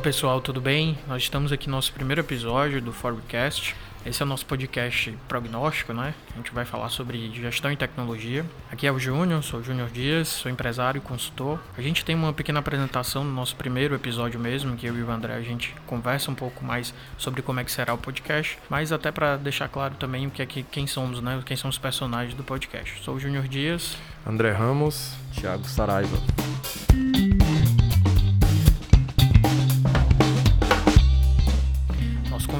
pessoal, tudo bem? Nós estamos aqui no nosso primeiro episódio do Forecast. Esse é o nosso podcast prognóstico, né? A gente vai falar sobre gestão e tecnologia. Aqui é o Júnior, sou o Júnior Dias, sou empresário e consultor. A gente tem uma pequena apresentação no nosso primeiro episódio mesmo, que eu e o André a gente conversa um pouco mais sobre como é que será o podcast, mas até para deixar claro também o que é que quem somos, né? Quem são os personagens do podcast. Sou o Júnior Dias, André Ramos, Thiago Saraiva.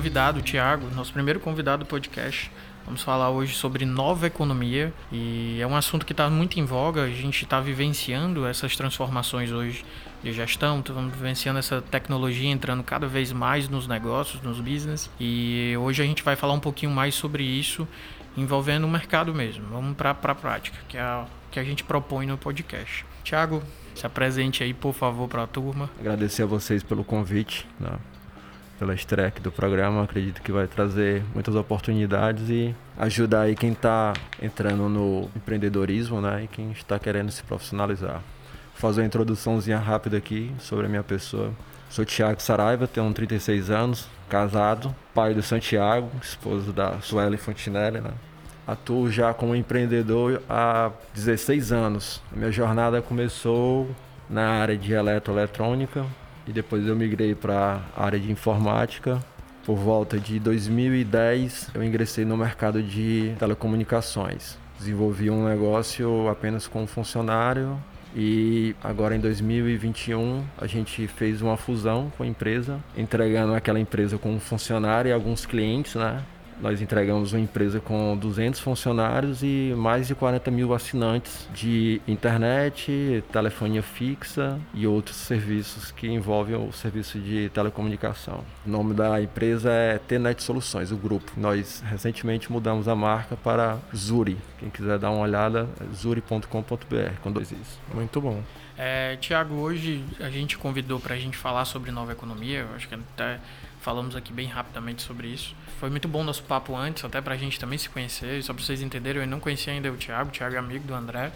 Convidado, o Thiago, nosso primeiro convidado do podcast. Vamos falar hoje sobre nova economia e é um assunto que está muito em voga. A gente está vivenciando essas transformações hoje de gestão, estamos vivenciando essa tecnologia entrando cada vez mais nos negócios, nos business. E hoje a gente vai falar um pouquinho mais sobre isso, envolvendo o mercado mesmo. Vamos para a prática, que é a que a gente propõe no podcast. Thiago, se apresente aí, por favor, para a turma. Agradecer a vocês pelo convite. Né? Pela estreia do programa. Acredito que vai trazer muitas oportunidades e ajudar aí quem está entrando no empreendedorismo né, e quem está querendo se profissionalizar. Vou fazer uma introduçãozinha rápida aqui sobre a minha pessoa. Sou Tiago Saraiva, tenho 36 anos, casado, pai do Santiago, esposo da Sueli Fontinelli. Né? Atuo já como empreendedor há 16 anos. Minha jornada começou na área de eletroeletrônica, e depois eu migrei para a área de informática. Por volta de 2010, eu ingressei no mercado de telecomunicações. Desenvolvi um negócio apenas com um funcionário e agora em 2021 a gente fez uma fusão com a empresa, entregando aquela empresa com um funcionário e alguns clientes, né? Nós entregamos uma empresa com 200 funcionários e mais de 40 mil assinantes de internet, telefonia fixa e outros serviços que envolvem o serviço de telecomunicação. O nome da empresa é Tnet Soluções, o grupo. Nós recentemente mudamos a marca para Zuri. Quem quiser dar uma olhada, é zuri.com.br com dois is. Muito bom. É, Tiago, hoje a gente convidou para a gente falar sobre nova economia. Eu acho que até falamos aqui bem rapidamente sobre isso. Foi muito bom nosso papo antes, até pra gente também se conhecer, só pra vocês entenderem, eu não conhecia ainda o Thiago, o Thiago é amigo do André.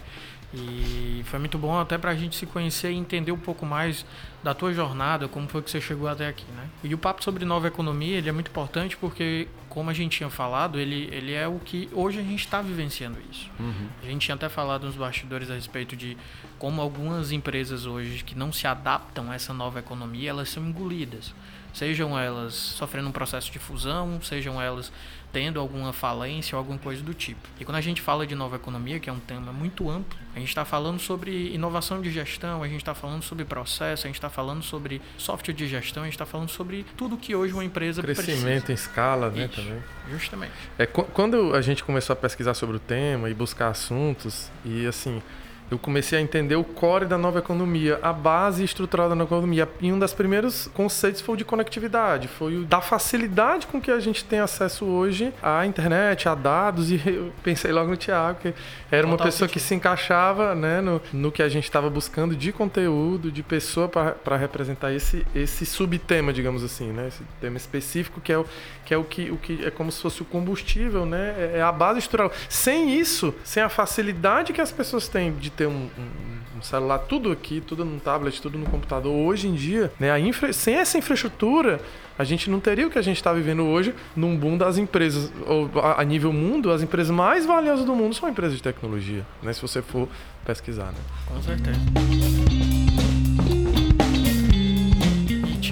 E foi muito bom até pra gente se conhecer e entender um pouco mais da tua jornada, como foi que você chegou até aqui, né? E o papo sobre nova economia, ele é muito importante porque, como a gente tinha falado, ele, ele é o que hoje a gente está vivenciando isso. Uhum. A gente tinha até falado nos bastidores a respeito de como algumas empresas hoje que não se adaptam a essa nova economia, elas são engolidas sejam elas sofrendo um processo de fusão, sejam elas tendo alguma falência ou alguma coisa do tipo. E quando a gente fala de nova economia, que é um tema muito amplo, a gente está falando sobre inovação de gestão, a gente está falando sobre processo, a gente está falando sobre software de gestão, a gente está falando sobre tudo que hoje uma empresa Crescimento precisa. em escala, né, Isso, também. Justamente. É, quando a gente começou a pesquisar sobre o tema e buscar assuntos, e assim, eu comecei a entender o core da nova economia, a base estrutural da nova economia. E um dos primeiros conceitos foi o de conectividade, foi o da facilidade com que a gente tem acesso hoje à internet, a dados. E eu pensei logo no Tiago, que era uma pessoa que se encaixava né, no, no que a gente estava buscando de conteúdo, de pessoa para representar esse, esse subtema, digamos assim, né? esse tema específico que é o que é o que, o que é como se fosse o combustível, né? É, é a base estrutural. Sem isso, sem a facilidade que as pessoas têm de ter um, um, um celular, tudo aqui, tudo no tablet, tudo no computador, hoje em dia, né? A infra, sem essa infraestrutura, a gente não teria o que a gente está vivendo hoje num boom das empresas, ou a, a, nível mundo, as empresas mais valiosas do mundo são empresas de tecnologia, né? Se você for pesquisar, né? Com certeza.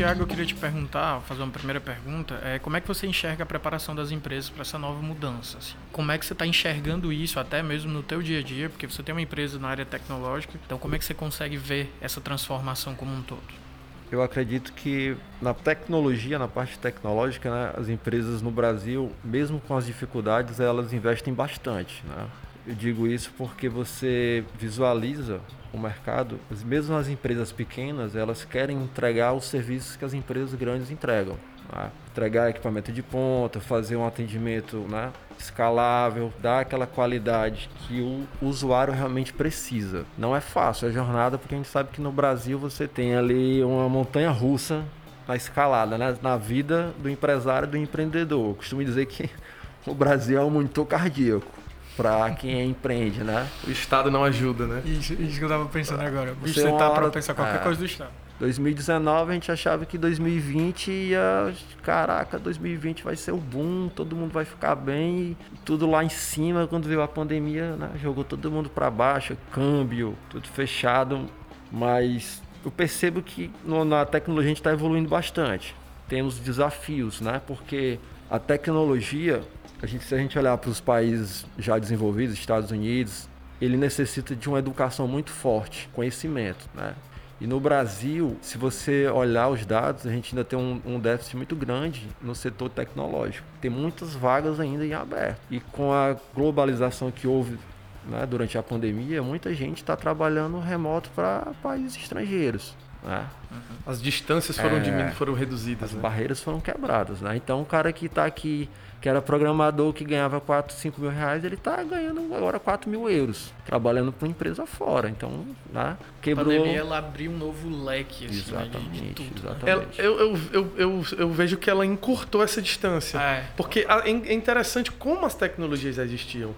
Tiago, eu queria te perguntar, fazer uma primeira pergunta, é como é que você enxerga a preparação das empresas para essa nova mudança? Assim? Como é que você está enxergando isso até mesmo no teu dia a dia? Porque você tem uma empresa na área tecnológica, então como é que você consegue ver essa transformação como um todo? Eu acredito que na tecnologia, na parte tecnológica, né, as empresas no Brasil, mesmo com as dificuldades, elas investem bastante. Né? Eu digo isso porque você visualiza o mercado, mesmo as empresas pequenas, elas querem entregar os serviços que as empresas grandes entregam. Né? Entregar equipamento de ponta, fazer um atendimento né, escalável, dar aquela qualidade que o usuário realmente precisa. Não é fácil a jornada, porque a gente sabe que no Brasil você tem ali uma montanha russa na escalada, né? na vida do empresário do empreendedor. Eu costumo dizer que o Brasil é um monitor cardíaco para quem empreende, né? O Estado não ajuda, né? Isso, isso que eu tava pensando agora. Você, você tá para pensar qualquer é, coisa do Estado. 2019 a gente achava que 2020 ia. Caraca, 2020 vai ser o boom, todo mundo vai ficar bem. tudo lá em cima, quando veio a pandemia, né, jogou todo mundo para baixo, câmbio, tudo fechado. Mas eu percebo que no, na tecnologia a gente está evoluindo bastante. Temos desafios, né? Porque a tecnologia, a gente, se a gente olhar para os países já desenvolvidos, Estados Unidos, ele necessita de uma educação muito forte, conhecimento, né? E no Brasil, se você olhar os dados, a gente ainda tem um, um, déficit muito grande no setor tecnológico. Tem muitas vagas ainda em aberto. E com a globalização que houve né, durante a pandemia, muita gente está trabalhando remoto para países estrangeiros. Né? As distâncias foram, é, foram reduzidas. As né? barreiras foram quebradas. Né? Então, o cara que está aqui, que era programador, que ganhava 4, 5 mil reais, ele está ganhando agora 4 mil euros, trabalhando para uma empresa fora. Então, né? quebrou. A pandemia ela abriu um novo leque assim, exatamente, de, de tudo. Né? Exatamente. Ela, eu, eu, eu, eu, eu vejo que ela encurtou essa distância. É. Porque é interessante como as tecnologias existiam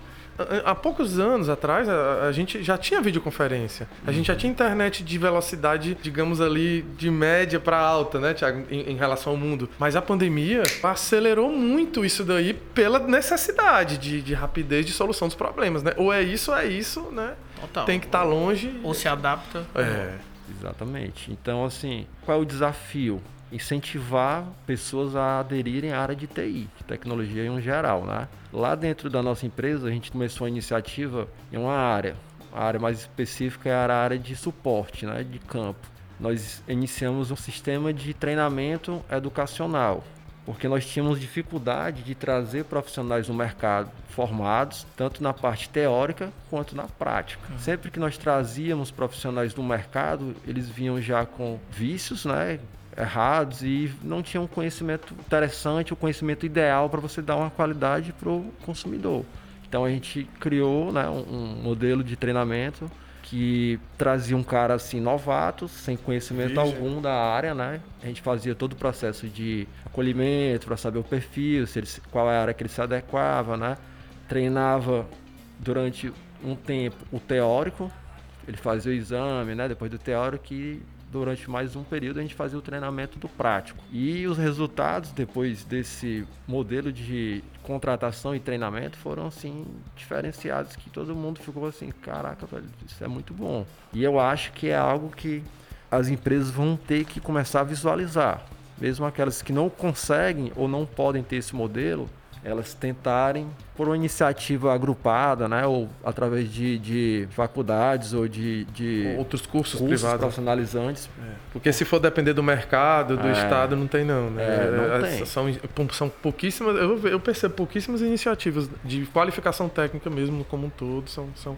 há poucos anos atrás, a, a, gente já tinha videoconferência. A gente já tinha internet de velocidade, digamos ali, de média para alta, né, Tiago, em, em, relação ao mundo. Mas a pandemia acelerou muito isso daí pela necessidade de, de rapidez de solução dos problemas, né? Ou é isso, ou é isso, né? Total. Tem que estar tá longe. Ou se adapta. É. Exatamente. Então, assim, qual é o desafio? Incentivar pessoas a aderirem à área de TI, de tecnologia em geral, né? Lá dentro da nossa empresa, a gente começou a iniciativa em uma área. A área mais específica é a área de suporte, né, de campo. Nós iniciamos um sistema de treinamento educacional, porque nós tínhamos dificuldade de trazer profissionais no mercado formados, tanto na parte teórica quanto na prática. Uhum. Sempre que nós trazíamos profissionais do mercado, eles vinham já com vícios, né, errados e não tinha um conhecimento interessante, o um conhecimento ideal para você dar uma qualidade para o consumidor. Então a gente criou né, um, modelo de treinamento que trazia um cara assim novato, sem conhecimento algum da área, né? A gente fazia todo o processo de acolhimento para saber o perfil, se ele, qual é a área que ele se adequava, né? Treinava durante um tempo o teórico, ele fazia o exame, né? Depois do teórico e durante mais um período a gente fazia o treinamento do prático. E os resultados depois desse modelo de contratação e treinamento foram assim diferenciados que todo mundo ficou assim, caraca, velho, isso é muito bom. E eu acho que é algo que as empresas vão ter que começar a visualizar. Mesmo aquelas que não conseguem ou não podem ter esse modelo, elas tentarem, por uma iniciativa agrupada, né, ou através de, de faculdades ou de, de outros cursos, cursos privados profissionalizantes. É. Porque se for depender do mercado, do é. Estado, não tem não. Né? É, não é, tem. São, são pouquíssimas, eu, eu percebo pouquíssimas iniciativas de qualificação técnica mesmo como um todo, são, são,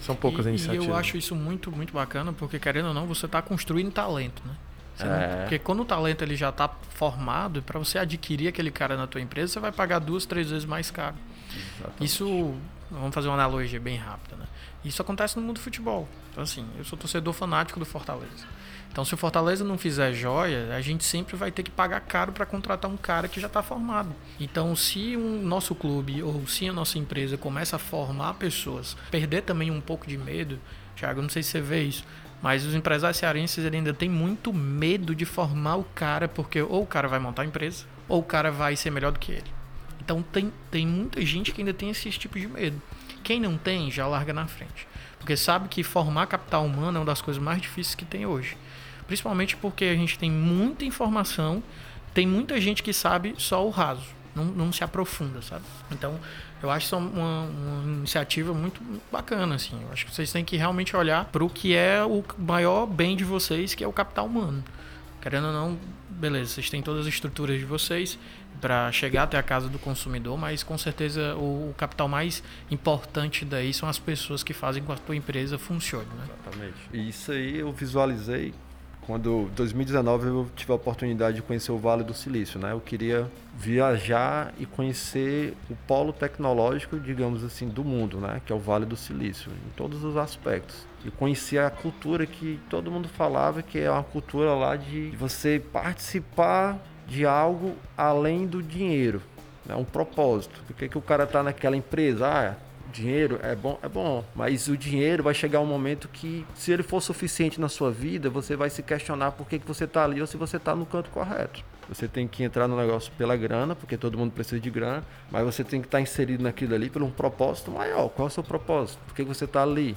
são poucas e, iniciativas. E eu acho isso muito, muito bacana, porque querendo ou não, você está construindo talento, né? É. Porque quando o talento ele já está formado, para você adquirir aquele cara na tua empresa, você vai pagar duas, três vezes mais caro. Exatamente. Isso, vamos fazer uma analogia bem rápida, né? Isso acontece no mundo do futebol. Então assim, eu sou torcedor fanático do Fortaleza. Então se o Fortaleza não fizer joia, a gente sempre vai ter que pagar caro para contratar um cara que já está formado. Então se o um nosso clube ou se a nossa empresa começa a formar pessoas, perder também um pouco de medo, Thiago, não sei se você vê isso mas os empresários cearenses ainda têm muito medo de formar o cara, porque ou o cara vai montar a empresa, ou o cara vai ser melhor do que ele. Então tem, tem muita gente que ainda tem esse tipo de medo. Quem não tem, já larga na frente. Porque sabe que formar capital humano é uma das coisas mais difíceis que tem hoje. Principalmente porque a gente tem muita informação, tem muita gente que sabe só o raso, não, não se aprofunda, sabe? Então eu acho isso uma, uma iniciativa muito bacana, assim. Eu acho que vocês têm que realmente olhar para o que é o maior bem de vocês, que é o capital humano. Querendo ou não, beleza, vocês têm todas as estruturas de vocês para chegar até a casa do consumidor, mas com certeza o, o, capital mais importante daí são as pessoas que fazem com que a tua empresa funcione. Né? Exatamente. E isso aí eu visualizei quando 2019 eu tive a oportunidade de conhecer o Vale do Silício, né? Eu queria viajar e conhecer o polo tecnológico, digamos assim, do mundo, né? Que é o Vale do Silício, em todos os aspectos. E conhecer a cultura que todo mundo falava que é uma cultura lá de você participar de algo além do dinheiro, né? Um propósito. Por que, que o cara tá naquela empresa? Ah, dinheiro é bom, é bom, mas o dinheiro vai chegar um momento que, se ele for suficiente na sua vida, você vai se questionar por que, que você está ali ou se você está no canto correto. Você tem que entrar no negócio pela grana, porque todo mundo precisa de grana, mas você tem que estar tá inserido naquilo ali por um propósito maior. Qual é o seu propósito? Por que você está ali?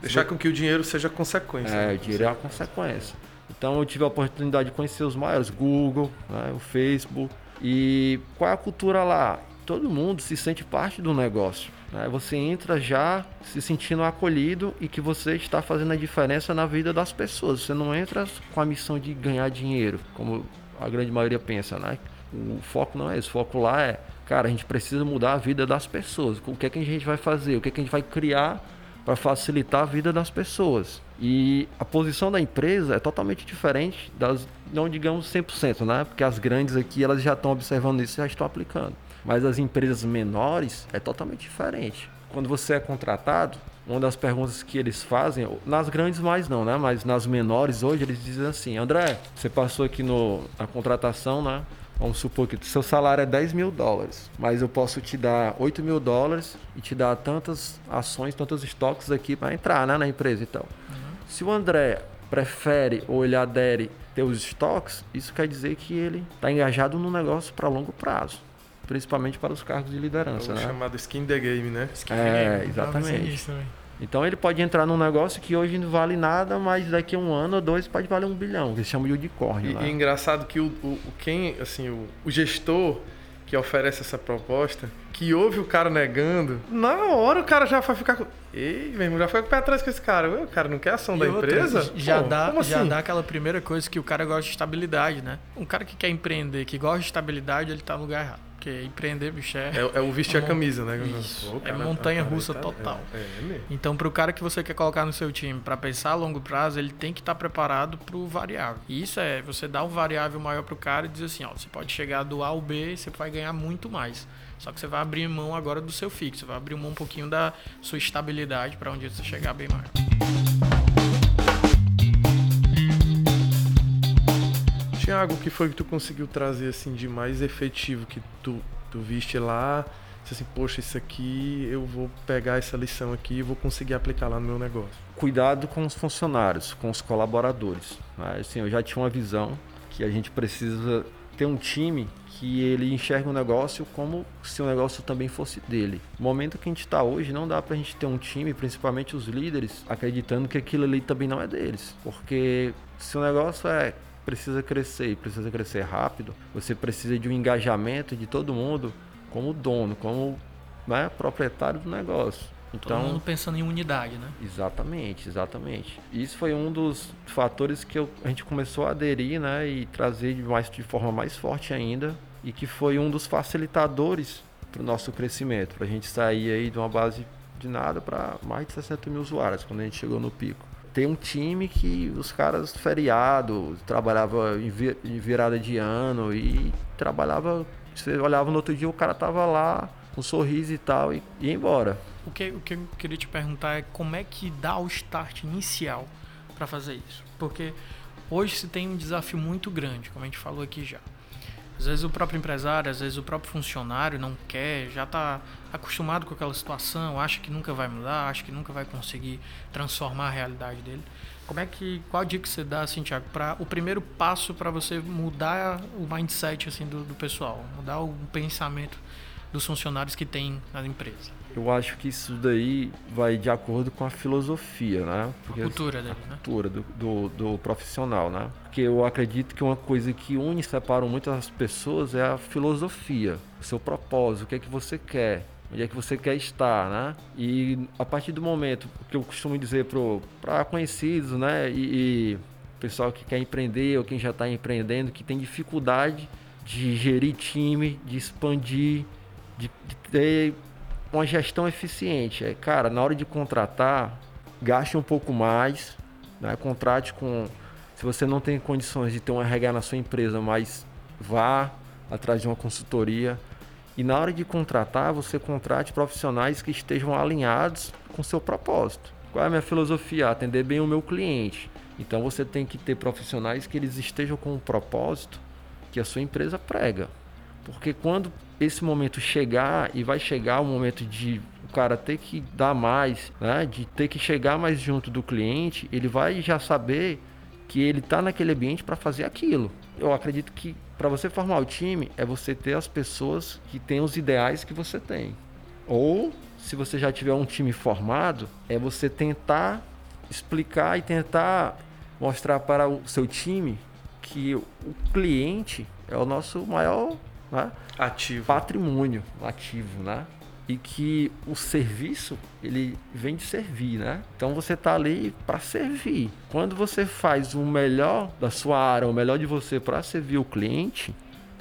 Deixar com que o dinheiro seja consequência. É, né? o dinheiro é a consequência. Então eu tive a oportunidade de conhecer os maiores, Google, né, o Facebook. E qual é a cultura lá? Todo mundo se sente parte do negócio. Né? Você entra já se sentindo acolhido e que você está fazendo a diferença na vida das pessoas. Você não entra com a missão de ganhar dinheiro, como a grande maioria pensa, né? O foco não é esse, o foco lá é, cara, a gente precisa mudar a vida das pessoas. O que é que a gente vai fazer? O que é que a gente vai criar para facilitar a vida das pessoas? E a posição da empresa é totalmente diferente das, não digamos 100%, né? Porque as grandes aqui, elas já estão observando isso e já estão aplicando. Mas as empresas menores é totalmente diferente. Quando você é contratado, uma das perguntas que eles fazem, nas grandes mais não, né? Mas nas menores hoje eles dizem assim, André, você passou aqui no, na contratação, né? Vamos supor que seu salário é 10 mil dólares, mas eu posso te dar 8 mil dólares e te dar tantas ações, tantos estoques aqui para entrar né, na empresa então. Uhum. Se o André prefere ou ele adere ter os estoques, isso quer dizer que ele está engajado no negócio para longo prazo principalmente para os cargos de liderança. É o né? chamado skin the game, né? Skin é, game. exatamente. Então ele pode entrar num negócio que hoje não vale nada, mas daqui a um ano ou dois pode valer um bilhão, que eles chamam de unicórnio. E, e engraçado que o, o, quem, assim, o, o gestor que oferece essa proposta, que ouve o cara negando, na hora o cara já vai ficar com. Ei, meu irmão, já foi com o pé atrás com esse cara. O cara não quer ação e da outra, empresa? Já, Pô, dá, já assim? dá aquela primeira coisa que o cara gosta de estabilidade, né? Um cara que quer empreender, que gosta de estabilidade, ele tá no lugar errado. Porque empreender, bicho, é. É, é o vestir a camisa, né? Isso. É montanha russa tá, total. É, é então, para o cara que você quer colocar no seu time para pensar a longo prazo, ele tem que estar tá preparado para o variável. E isso é você dá um variável maior para o cara e dizer assim: ó, você pode chegar do A ao B e você vai ganhar muito mais. Só que você vai abrir mão agora do seu fixo, você vai abrir mão um pouquinho da sua estabilidade para onde você chegar bem mais. Tiago, o que foi que tu conseguiu trazer assim de mais efetivo que tu, tu viste lá? assim, poxa, isso aqui eu vou pegar essa lição aqui e vou conseguir aplicar lá no meu negócio. Cuidado com os funcionários, com os colaboradores. Né? Assim, eu já tinha uma visão que a gente precisa ter um time que ele enxerga o negócio como se o negócio também fosse dele. No momento que a gente está hoje, não dá para a gente ter um time, principalmente os líderes, acreditando que aquilo ali também não é deles. Porque se o negócio é precisa crescer e precisa crescer rápido, você precisa de um engajamento de todo mundo como dono, como né, proprietário do negócio. Então, todo mundo pensando em unidade, né? Exatamente, exatamente. Isso foi um dos fatores que eu, a gente começou a aderir, né, e trazer de, mais, de forma mais forte ainda, e que foi um dos facilitadores para o nosso crescimento, para a gente sair aí de uma base de nada para mais de 60 mil usuários quando a gente chegou no pico tem um time que os caras feriado, trabalhava em virada de ano e trabalhava. Você olhava no outro dia, o cara tava lá com um sorriso e tal e ia embora. O que, o que eu queria te perguntar é como é que dá o start inicial para fazer isso? Porque hoje se tem um desafio muito grande, como a gente falou aqui já. Às vezes o próprio empresário, às vezes o próprio funcionário não quer, já está acostumado com aquela situação, acha que nunca vai mudar, acha que nunca vai conseguir transformar a realidade dele. Como é que qual dica você dá, assim, Thiago, para o primeiro passo para você mudar o mindset assim do, do pessoal, mudar o pensamento dos funcionários que tem na empresa? Eu acho que isso daí vai de acordo com a filosofia, né? Porque a cultura dele, a né? cultura do, do, do, profissional, né? Porque eu acredito que uma coisa que une e separa muitas pessoas é a filosofia, o seu propósito, o que é que você quer, onde é que você quer estar, né? E a partir do momento que eu costumo dizer para conhecidos, né? E, e pessoal que quer empreender ou quem já está empreendendo, que tem dificuldade de gerir time, de expandir, de, de ter uma gestão eficiente. É, cara, na hora de contratar, gaste um pouco mais, né? contrate com. Se você não tem condições de ter um RH na sua empresa, mas vá atrás de uma consultoria. E na hora de contratar, você contrate profissionais que estejam alinhados com seu propósito. Qual é a minha filosofia? Atender bem o meu cliente. Então você tem que ter profissionais que eles estejam com o propósito que a sua empresa prega. Porque quando esse momento chegar e vai chegar o momento de cara ter que dar mais, né? De ter que chegar mais junto do cliente, ele vai já saber que ele está naquele ambiente para fazer aquilo. Eu acredito que para você formar o time é você ter as pessoas que têm os ideais que você tem. Ou se você já tiver um time formado, é você tentar explicar e tentar mostrar para o seu time que o cliente é o nosso maior né, ativo. patrimônio ativo, né? e que o serviço ele vem de servir, né? Então você está ali para servir. Quando você faz o melhor da sua área, o melhor de você para servir o cliente,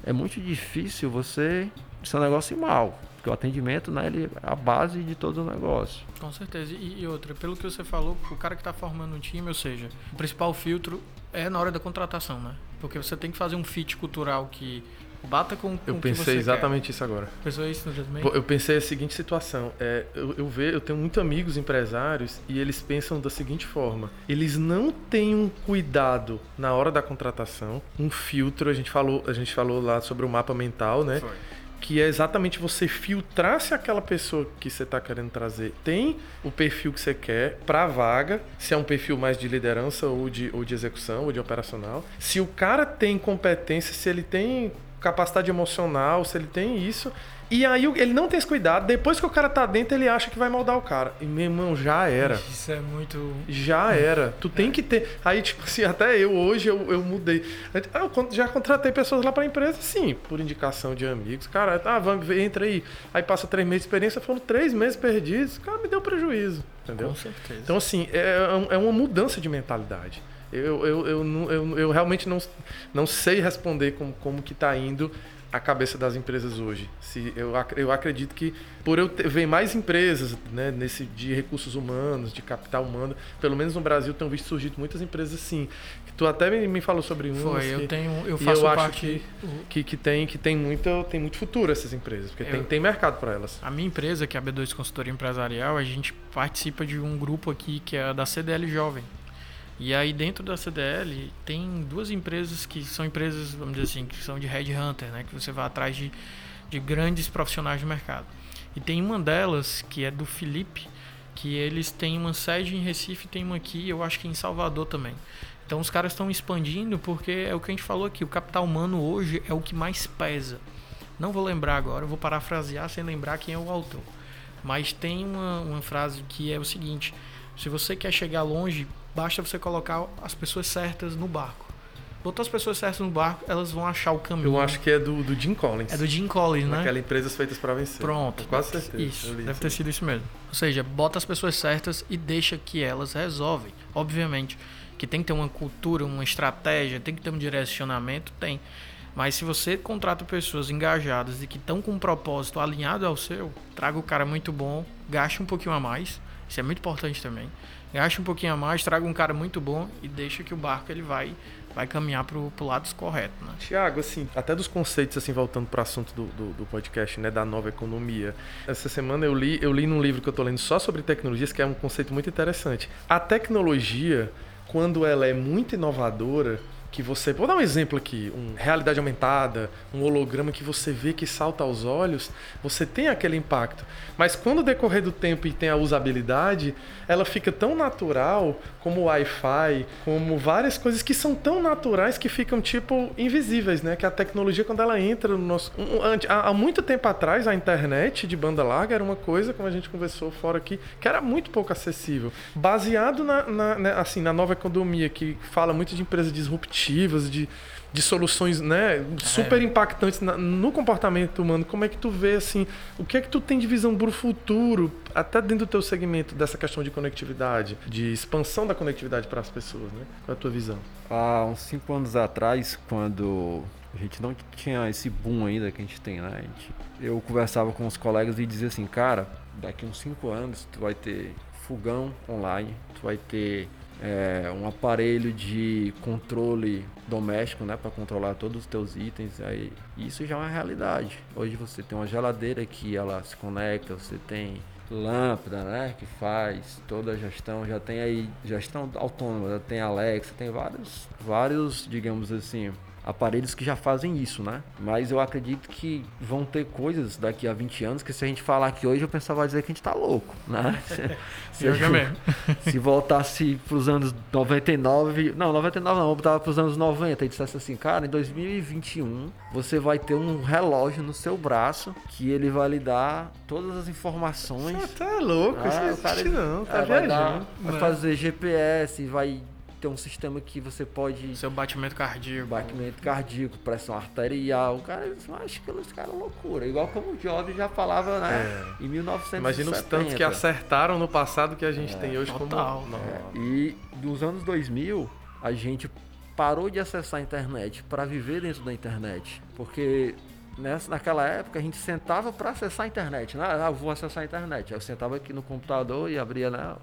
é muito difícil você seu negócio ir mal. Porque o atendimento, né, ele é a base de todo o negócio. Com certeza. E, e outra, pelo que você falou, o cara que está formando um time, ou seja, o principal filtro é na hora da contratação, né? Porque você tem que fazer um fit cultural que Bata com, com Eu pensei exatamente quer. isso agora. Pensou isso também? Eu pensei a seguinte situação. É, eu, eu, vejo, eu tenho muitos amigos empresários e eles pensam da seguinte forma: eles não têm um cuidado na hora da contratação, um filtro. A gente falou, a gente falou lá sobre o mapa mental, né? Foi que é exatamente você filtrar se aquela pessoa que você está querendo trazer tem o perfil que você quer para a vaga, se é um perfil mais de liderança ou de, ou de execução ou de operacional, se o cara tem competência, se ele tem capacidade emocional, se ele tem isso. E aí ele não tem esse cuidado, depois que o cara tá dentro, ele acha que vai moldar o cara. E meu irmão, já era. Isso é muito. Já era. Tu tem que ter. Aí, tipo assim, até eu hoje eu, eu mudei. Eu já contratei pessoas lá pra empresa, sim, por indicação de amigos. Cara, ah, vamos, entra aí. Aí passa três meses de experiência, foram três meses perdidos. Cara, me deu prejuízo. Entendeu? Com certeza. Então, assim, é, é uma mudança de mentalidade. Eu, eu, eu, eu, eu realmente não, não sei responder como, como que está indo a cabeça das empresas hoje. Se eu, eu acredito que por eu ter, ver mais empresas né, nesse de recursos humanos, de capital humano, pelo menos no Brasil tenho visto surgir muitas empresas assim. Tu até me, me falou sobre um. Foi, eu tenho, eu faço eu parte que, que, que, tem que tem muito tem muito futuro essas empresas, porque eu, tem, tem mercado para elas. A minha empresa, que é a B2 Consultoria Empresarial, a gente participa de um grupo aqui que é da CDL Jovem. E aí dentro da CDL tem duas empresas que são empresas, vamos dizer assim, que são de headhunter, né? Que você vai atrás de, de grandes profissionais de mercado. E tem uma delas que é do Felipe, que eles têm uma sede em Recife, tem uma aqui, eu acho que em Salvador também. Então os caras estão expandindo porque é o que a gente falou aqui, o capital humano hoje é o que mais pesa. Não vou lembrar agora, vou parafrasear sem lembrar quem é o autor. Mas tem uma, uma frase que é o seguinte: se você quer chegar longe, Basta você colocar as pessoas certas no barco. Botar as pessoas certas no barco, elas vão achar o caminho. Eu acho que é do, do Jim Collins. É do Jim Collins, né? Aquela Empresas Feitas para Vencer. Pronto. quase certeza. Isso, deve ter sido isso mesmo. Ou seja, bota as pessoas certas e deixa que elas resolvem. Obviamente que tem que ter uma cultura, uma estratégia, tem que ter um direcionamento, tem. Mas se você contrata pessoas engajadas e que estão com um propósito alinhado ao seu, traga o cara muito bom, gaste um pouquinho a mais. Isso é muito importante também gaste um pouquinho a mais, traga um cara muito bom e deixa que o barco ele vai vai caminhar pro, pro lado correto, né? Tiago, assim, até dos conceitos, assim, voltando para o assunto do, do, do, podcast, né, da nova economia. Essa semana eu li, eu li num livro que eu tô lendo só sobre tecnologias, que é um conceito muito interessante. A tecnologia, quando ela é muito inovadora, que você. Vou dar um exemplo aqui: um realidade aumentada, um holograma que você vê que salta aos olhos, você tem aquele impacto. Mas quando decorrer do tempo e tem a usabilidade, ela fica tão natural como o Wi-Fi, como várias coisas que são tão naturais que ficam tipo invisíveis, né? Que a tecnologia, quando ela entra no nosso. Há muito tempo atrás, a internet de banda larga era uma coisa, como a gente conversou fora aqui, que era muito pouco acessível. Baseado na, na né, assim, na nova economia, que fala muito de empresas de, de soluções né, super impactantes na, no comportamento humano. Como é que tu vê assim, o que é que tu tem de visão para o futuro, até dentro do teu segmento dessa questão de conectividade, de expansão da conectividade para as pessoas, né? Qual é a tua visão? Há uns cinco anos atrás, quando a gente não tinha esse boom ainda que a gente tem, né? Gente, eu conversava com os colegas e dizia assim, cara, daqui uns cinco anos tu vai ter fogão online, tu vai ter é, um aparelho de controle doméstico, né, para controlar todos os teus itens. Aí isso já é uma realidade. Hoje você tem uma geladeira que ela se conecta, você tem lâmpada, né, que faz toda a gestão, já tem aí gestão autônoma, já tem Alexa, tem vários, vários, digamos assim, aparelhos que já fazem isso, né? Mas eu acredito que vão ter coisas daqui a 20 anos que se a gente falar aqui hoje, o pessoal vai dizer que a gente tá louco, né? Se, se, mesmo. se voltasse pros anos 99, não, 99 não, voltava pros anos 90 e dissesse assim, cara, em 2021 você vai ter um relógio no seu braço que ele vai lhe dar todas as informações. Você tá louco, ah, isso cara, não, tá é, viajando. Vai, dar, vai fazer GPS, vai ter um sistema que você pode. Seu batimento cardíaco. Batimento cardíaco, pressão arterial. Cara, eu acho que eles caras loucura. Igual como o Jobs já falava, né? É. Em 1970. Imagina os tantos que acertaram no passado que a gente é. tem hoje Total. como. É. E dos anos 2000, a gente parou de acessar a internet para viver dentro da internet. Porque nessa, naquela época a gente sentava para acessar a internet. Né? Ah, vou acessar a internet. Aí eu sentava aqui no computador e abria, né?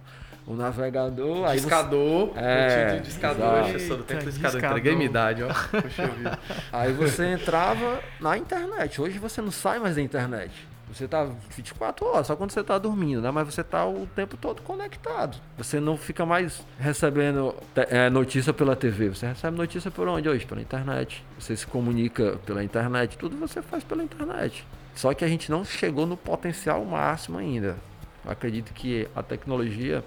O navegador. Discador. Você... É, discador. Eu sou do tempo do discador. Entreguei minha idade, ó. Poxa vida. Aí você entrava na internet. Hoje você não sai mais da internet. Você tá 24 horas, só quando você tá dormindo, né? Mas você tá o tempo todo conectado. Você não fica mais recebendo é, notícia pela TV. Você recebe notícia por onde hoje? Pela internet. Você se comunica pela internet. Tudo você faz pela internet. Só que a gente não chegou no potencial máximo ainda. Eu acredito que a tecnologia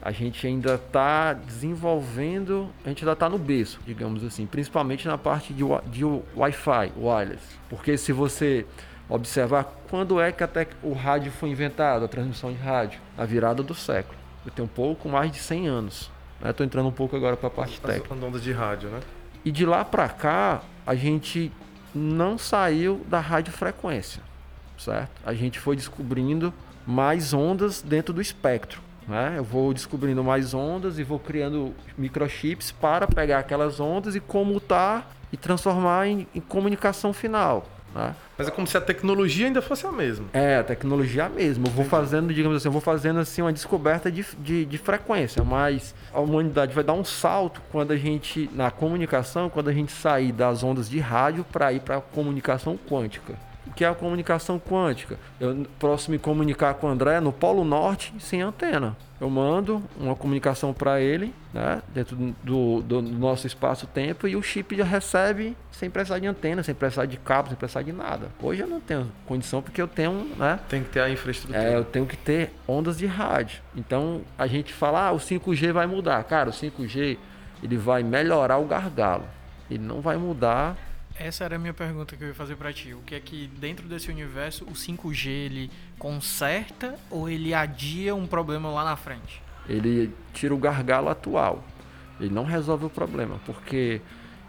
a gente ainda está desenvolvendo, a gente ainda está no berço, digamos assim, principalmente na parte de, de Wi-Fi, wireless. Porque se você observar quando é que até o rádio foi inventado, a transmissão de rádio, a virada do século. Eu tenho um pouco mais de 100 anos. Estou né? entrando um pouco agora para a parte As técnica. ondas de rádio, né? E de lá para cá, a gente não saiu da radiofrequência, certo? A gente foi descobrindo mais ondas dentro do espectro. Né? Eu vou descobrindo mais ondas e vou criando microchips para pegar aquelas ondas e comutar e transformar em, em comunicação final. Né? Mas é como se a tecnologia ainda fosse a mesma. É, a tecnologia é a mesma. Eu vou fazendo, digamos assim, eu vou fazendo assim uma descoberta de, de, de, frequência, mas a humanidade vai dar um salto quando a gente, na comunicação, quando a gente sair das ondas de rádio para ir para a comunicação quântica que é a comunicação quântica. Eu posso me comunicar com o André no Polo Norte sem antena. Eu mando uma comunicação para ele, né, dentro do, do, nosso espaço-tempo, e o chip já recebe sem precisar de antena, sem precisar de cabo, sem precisar de nada. Hoje eu não tenho condição porque eu tenho, né? Tem que ter a infraestrutura. É, eu tenho que ter ondas de rádio. Então a gente fala, ah, o 5G vai mudar. Cara, o 5G ele vai melhorar o gargalo. Ele não vai mudar essa era a minha pergunta que eu ia fazer para ti. O que é que dentro desse universo o 5G ele conserta ou ele adia um problema lá na frente? Ele tira o gargalo atual. Ele não resolve o problema, porque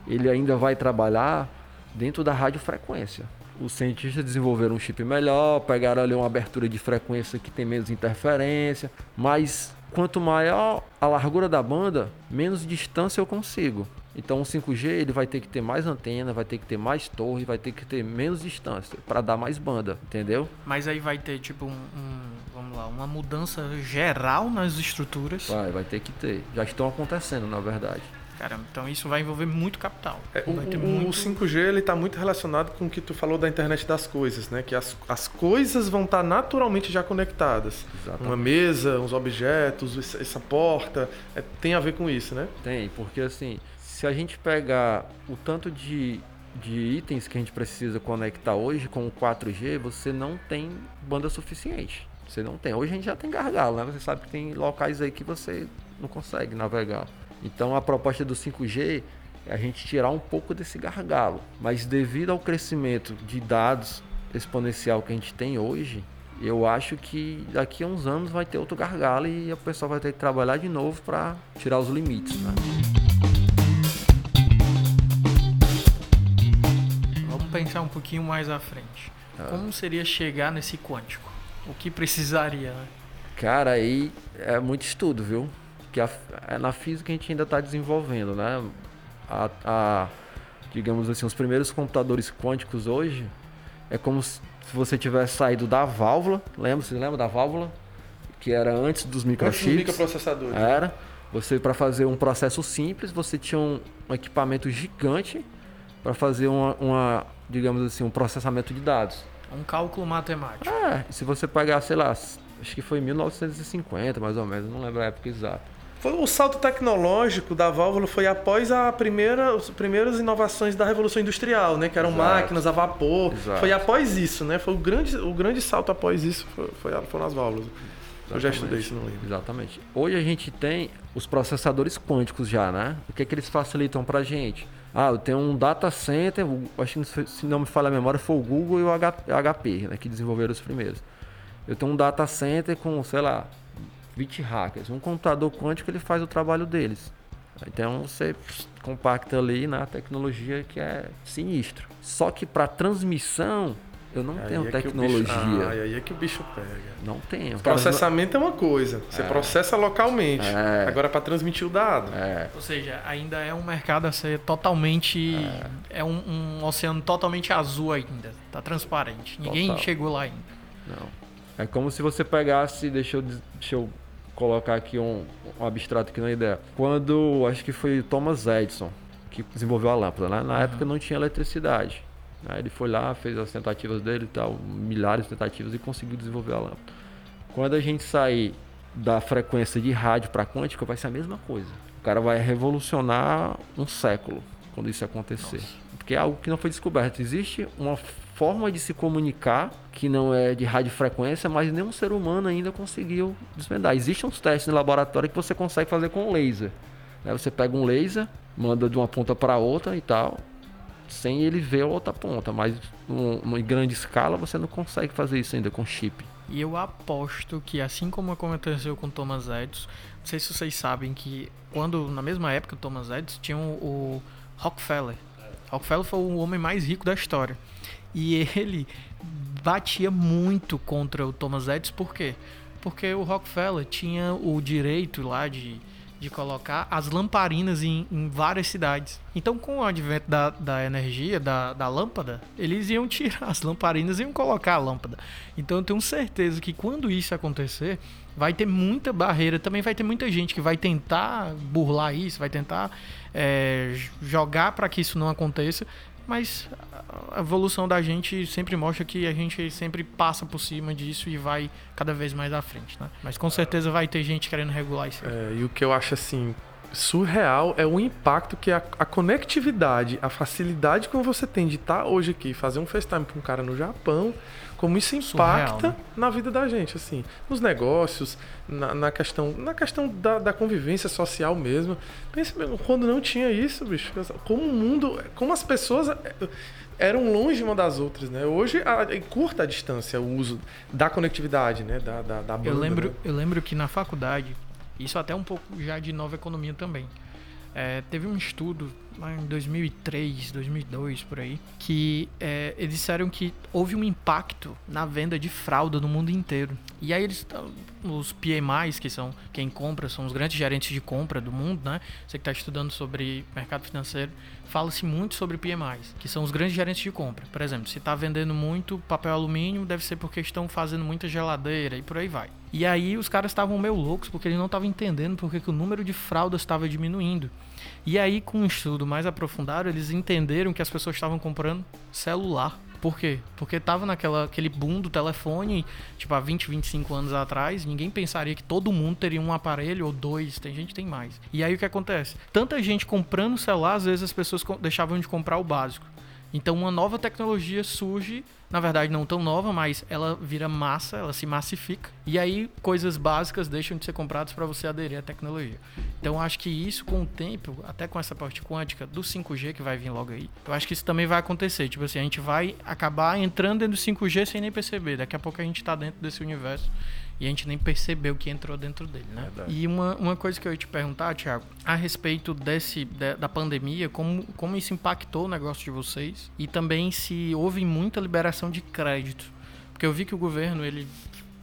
ele ainda vai trabalhar dentro da radiofrequência. Os cientistas desenvolveram um chip melhor, pegaram ali uma abertura de frequência que tem menos interferência, mas quanto maior a largura da banda, menos distância eu consigo. Então o 5G ele vai ter que ter mais antena, vai ter que ter mais torre, vai ter que ter menos distância para dar mais banda, entendeu? Mas aí vai ter tipo um, um, vamos lá, uma mudança geral nas estruturas. Vai, vai ter que ter. Já estão acontecendo, na verdade. Caramba, então isso vai envolver muito capital. É, o, muito... o 5G ele está muito relacionado com o que tu falou da internet das coisas, né? Que as, as coisas vão estar tá naturalmente já conectadas. Exatamente. Uma mesa, uns objetos, essa porta, é, tem a ver com isso, né? Tem, porque assim, se a gente pegar o tanto de, de itens que a gente precisa conectar hoje com o 4G, você não tem banda suficiente. Você não tem. Hoje a gente já tem gargalo, né? Você sabe que tem locais aí que você não consegue navegar. Então a proposta do 5G é a gente tirar um pouco desse gargalo. Mas devido ao crescimento de dados exponencial que a gente tem hoje, eu acho que daqui a uns anos vai ter outro gargalo e o pessoal vai ter que trabalhar de novo para tirar os limites, né? Pensar um pouquinho mais à frente. Ah. Como seria chegar nesse quântico? O que precisaria? Né? Cara, aí é muito estudo, viu? Que a, é na física a gente ainda está desenvolvendo, né? A, a, digamos assim, os primeiros computadores quânticos hoje é como se você tivesse saído da válvula. Lembra? Você lembra da válvula? Que era antes dos microchips. Antes dos microprocessadores. Era. Você, para fazer um processo simples, você tinha um, um equipamento gigante para fazer uma, uma, digamos assim, um processamento de dados. Um cálculo matemático. É, se você pegar, sei lá, acho que foi em 1950 mais ou menos, não lembro a época exata. Foi o salto tecnológico da válvula foi após a primeira, as primeiras inovações da revolução industrial, né? Que eram Exato. máquinas a vapor. Exato. Foi após isso, né? Foi o grande, o grande salto após isso foi, foi, foram as válvulas. Eu já Exatamente. estudei isso, não lembro. Exatamente. Hoje a gente tem os processadores quânticos já, né? O que é que eles facilitam pra gente? Ah, eu tenho um data center, acho que se não me falha a memória, foi o Google e o HP, né, que desenvolveram os primeiros. Eu tenho um data center com, sei lá, 20 hackers. Um computador quântico ele faz o trabalho deles. Então você compacta ali na tecnologia que é sinistro. Só que para transmissão eu não Aí tenho é tecnologia. bicho- ah, aí é que o bicho pega. Não tenho. Processamento é uma coisa, você processa localmente. É. Agora para transmitir o dado. É, Ou seja, ainda é um mercado a ser totalmente. É, um, um oceano totalmente azul ainda. Tá transparente. Ninguém Total. chegou lá ainda. Não. É como se você pegasse, deixa eu, deixa eu colocar aqui um, um abstrato aqui na ideia. Quando, acho que foi Thomas Edison que desenvolveu a lâmpada, né? Na época não tinha eletricidade. Aí ele foi lá, fez as tentativas dele e tal, milhares de tentativas e conseguiu desenvolver a lâmpada. Quando a gente sair da frequência de rádio para quântica, vai ser a mesma coisa. O cara vai revolucionar um século quando isso acontecer. Porque é algo que não foi descoberto. Existe uma forma de se comunicar que não é de radiofrequência, mas nenhum ser humano ainda conseguiu desvendar. Existem uns testes no laboratório que você consegue fazer com laser. né? Você pega um laser, manda de uma ponta para outra e tal, sem ele ver a outra ponta. Mas num- numa grande escala você não consegue fazer isso ainda com chip. E eu aposto que, assim como aconteceu com Thomas Edison, não sei se vocês sabem que quando, na mesma época, o Thomas Edison tinha o, o Rockefeller. Rockefeller foi o homem mais rico da história. E ele batia muito contra o Thomas Edison, por quê? Porque o Rockefeller tinha o direito lá de, de colocar as lamparinas em, em várias cidades. Então, com o advento da, da energia, da, da lâmpada, eles iam tirar as lamparinas e iam colocar a lâmpada. Então, eu tenho certeza que quando isso acontecer, vai ter muita barreira. Também vai ter muita gente que vai tentar burlar isso, vai tentar é, jogar para que isso não aconteça. Mas a evolução da gente sempre mostra que a gente sempre passa por cima disso e vai cada vez mais à frente, né? Mas com certeza vai ter gente querendo regular isso. É, e o que eu acho assim surreal é o impacto que a, a conectividade, a facilidade que você tem de estar hoje aqui, fazer um FaceTime com um cara no Japão, como isso impacta Surreal, né? na vida da gente, assim, nos negócios, na, na questão, na questão da, da convivência social mesmo. Pensa mesmo, quando não tinha isso, bicho, como o mundo, como as pessoas eh, eram longe uma das outras, né? Hoje a, encurta a distância o uso da conectividade, né? Da, da, da banda, Eu lembro, né? eu lembro que na faculdade, isso até um pouco já de nova economia também, é, teve um estudo lá em 2003, 2002 por aí, que é, eles disseram que houve um impacto na venda de fralda no mundo inteiro. E aí eles, os PMIs, que são quem compra, são os grandes gerentes de compra do mundo, né? Você que está estudando sobre mercado financeiro, fala-se muito sobre PMIs, que são os grandes gerentes de compra. Por exemplo, se está vendendo muito papel alumínio, deve ser porque estão fazendo muita geladeira e por aí vai. E aí os caras estavam meio loucos porque eles não estavam entendendo porque que o número de fraldas estava diminuindo. E aí, com um estudo mais aprofundado, eles entenderam que as pessoas estavam comprando celular. Por quê? Porque tava naquela aquele boom do telefone, tipo, há 20, 25 anos atrás, ninguém pensaria que todo mundo teria um aparelho ou dois, tem gente que tem mais. E aí o que acontece? Tanta gente comprando celular, às vezes as pessoas deixavam de comprar o básico. Então uma nova tecnologia surge, na verdade não tão nova, mas ela vira massa, ela se massifica. E aí coisas básicas deixam de ser compradas para você aderir à tecnologia. Então acho que isso com o tempo, até com essa parte quântica do 5G que vai vir logo aí, eu acho que isso também vai acontecer. Tipo assim, a gente vai acabar entrando dentro do 5G sem nem perceber. Daqui a pouco a gente tá dentro desse universo e a gente nem percebeu que entrou dentro dele, né? Verdade. E uma, uma coisa que eu ia te perguntar, Thiago, a respeito desse, da, da pandemia, como, como isso impactou o negócio de vocês e também se houve muita liberação de crédito. Porque eu vi que o governo, ele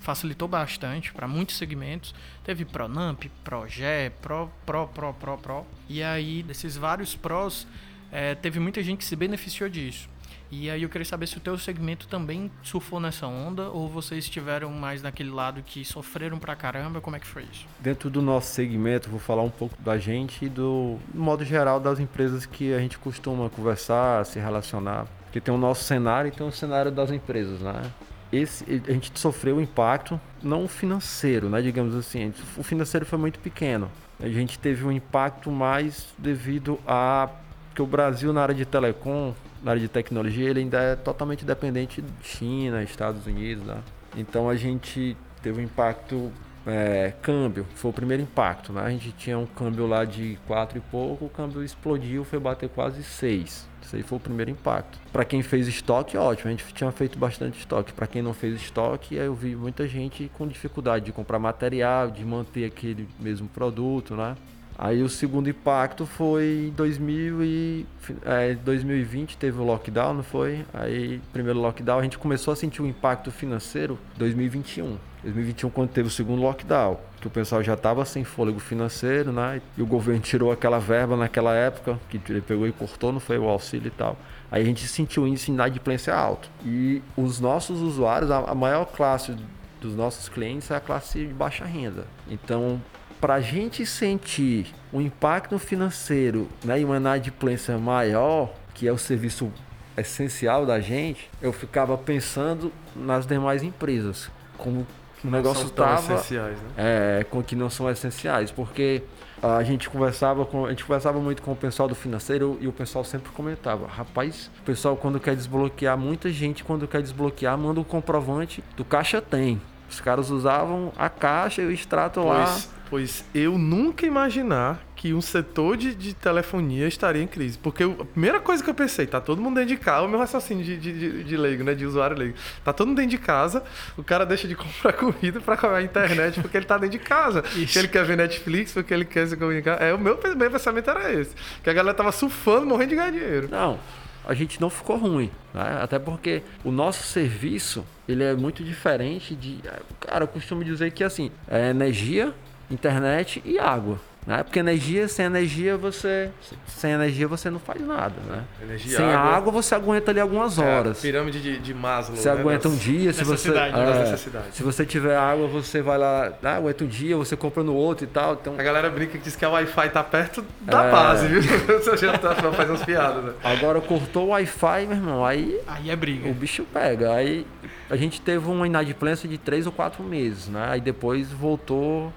facilitou bastante para muitos segmentos. Teve Pronamp, Progé, Pro, Pro, Pro, Pro, Pro. E aí, desses vários prós, eh, teve muita gente que se beneficiou disso. E aí eu queria saber se o teu segmento também surfou nessa onda ou vocês estiveram mais naquele lado que sofreram pra caramba, como é que foi isso? Dentro do nosso segmento, vou falar um pouco da gente e do modo geral das empresas que a gente costuma conversar, se relacionar. Porque tem o nosso cenário e tem o cenário das empresas, né? esse, a gente sofreu um impacto não financeiro, né, digamos assim. O financeiro foi muito pequeno. A gente teve um impacto mais devido a que o Brasil na área de telecom, na área de tecnologia, ele ainda é totalmente dependente de China, Estados Unidos, né? Então a gente teve um impacto é, câmbio, foi o primeiro impacto, né? A gente tinha um câmbio lá de 4 e pouco, o câmbio explodiu, foi bater quase 6. Isso aí foi o primeiro impacto. Para quem fez estoque, ótimo, a gente tinha feito bastante estoque. Para quem não fez estoque, eu vi muita gente com dificuldade de comprar material, de manter aquele mesmo produto, né? Aí o segundo impacto foi em 2000 e, é, 2020 teve o lockdown, não foi? Aí primeiro lockdown a gente começou a sentir o impacto financeiro 2021. 2021 quando teve o segundo lockdown, que o pessoal já estava sem fôlego financeiro, né? E o governo tirou aquela verba naquela época, que ele pegou e cortou, não foi o auxílio e tal. Aí a gente sentiu o índice de inadimplência alto. E os nossos usuários, a maior classe dos nossos clientes é a classe de baixa renda. Então, para a gente sentir um impacto financeiro né, e uma inadimplência maior, que é o serviço essencial da gente, eu ficava pensando nas demais empresas, como o negócio estava essenciais, né? é, com que não são essenciais, porque a gente conversava com a gente conversava muito com o pessoal do financeiro e o pessoal sempre comentava, rapaz, o pessoal quando quer desbloquear, muita gente quando quer desbloquear manda o comprovante do caixa tem. Os caras usavam a caixa e o extrato pois, lá. Pois eu nunca imaginar que um setor de, de telefonia estaria em crise. Porque eu, a primeira coisa que eu pensei, tá todo mundo dentro de casa, o meu raciocínio de, de, de, leigo, né? De usuário leigo. Tá todo mundo dentro de casa, o cara deixa de comprar comida para comer a internet porque ele tá dentro de casa. Porque ele quer ver Netflix, porque ele quer se comunicar. É, o meu, meu pensamento era esse. Que a galera tava surfando, morrendo de ganhar dinheiro. Não a gente não ficou ruim, né? até porque o nosso serviço ele é muito diferente de, cara, eu costumo dizer que assim, é energia, internet e água. Né? Porque energia, sem energia você. Sem energia você não faz nada, né? Energia, sem água, água, você aguenta ali algumas é, horas. É, pirâmide de, de Maslow. Você né? aguenta um dia, se você. É, se você tiver água, você vai lá, ah, aguenta um dia, você compra no outro e tal. Então... A galera brinca que diz que a Wi-Fi tá perto da é... base, viu? Você já tá faz umas piadas, né? Agora cortou o Wi-Fi, meu irmão, aí. Aí é briga. O bicho pega. Aí a gente teve uma inadimplência de três ou quatro meses, né? Aí depois voltou